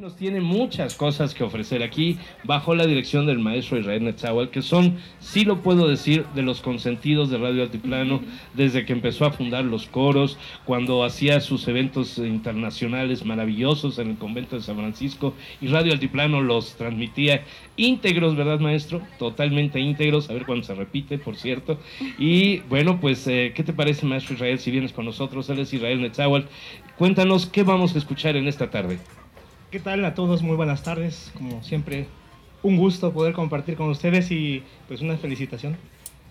nos tiene muchas cosas que ofrecer aquí bajo la dirección del maestro Israel Netzawal, que son, sí lo puedo decir, de los consentidos de Radio Altiplano desde que empezó a fundar los coros, cuando hacía sus eventos internacionales maravillosos en el convento de San Francisco y Radio Altiplano los transmitía íntegros, ¿verdad maestro? Totalmente íntegros, a ver cuándo se repite, por cierto. Y bueno, pues, eh, ¿qué te parece maestro Israel si vienes con nosotros? Él es Israel Netzawal. Cuéntanos qué vamos a escuchar en esta tarde. ¿Qué tal a todos? Muy buenas tardes. Como siempre, un gusto poder compartir con ustedes y pues una felicitación,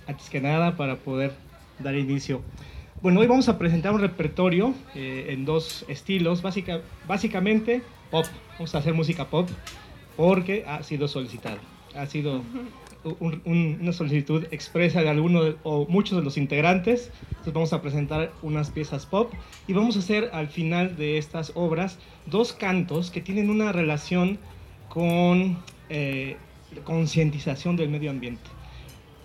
antes que nada, para poder dar inicio. Bueno, hoy vamos a presentar un repertorio eh, en dos estilos, básica, básicamente pop. Vamos a hacer música pop porque ha sido solicitado. Ha sido una solicitud expresa de alguno o muchos de los integrantes. Entonces vamos a presentar unas piezas pop y vamos a hacer al final de estas obras dos cantos que tienen una relación con eh, concientización del medio ambiente.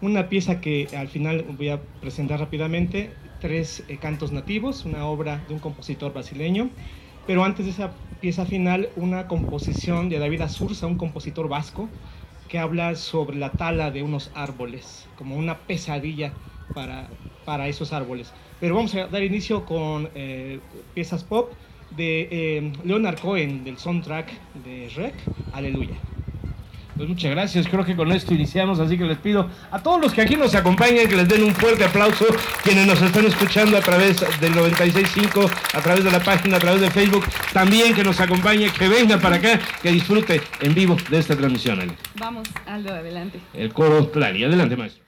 Una pieza que al final voy a presentar rápidamente, tres eh, cantos nativos, una obra de un compositor brasileño, pero antes de esa pieza final, una composición de David Azurza, un compositor vasco, que habla sobre la tala de unos árboles, como una pesadilla para, para esos árboles. Pero vamos a dar inicio con eh, piezas pop de eh, Leonard Cohen, del soundtrack de Rec, Aleluya. Pues muchas gracias, creo que con esto iniciamos, así que les pido a todos los que aquí nos acompañan que les den un fuerte aplauso, quienes nos están escuchando a través del 96.5, a través de la página, a través de Facebook, también que nos acompañe, que venga para acá, que disfrute en vivo de esta transmisión. Vamos, Aldo, adelante. El coro Tlali, adelante maestro.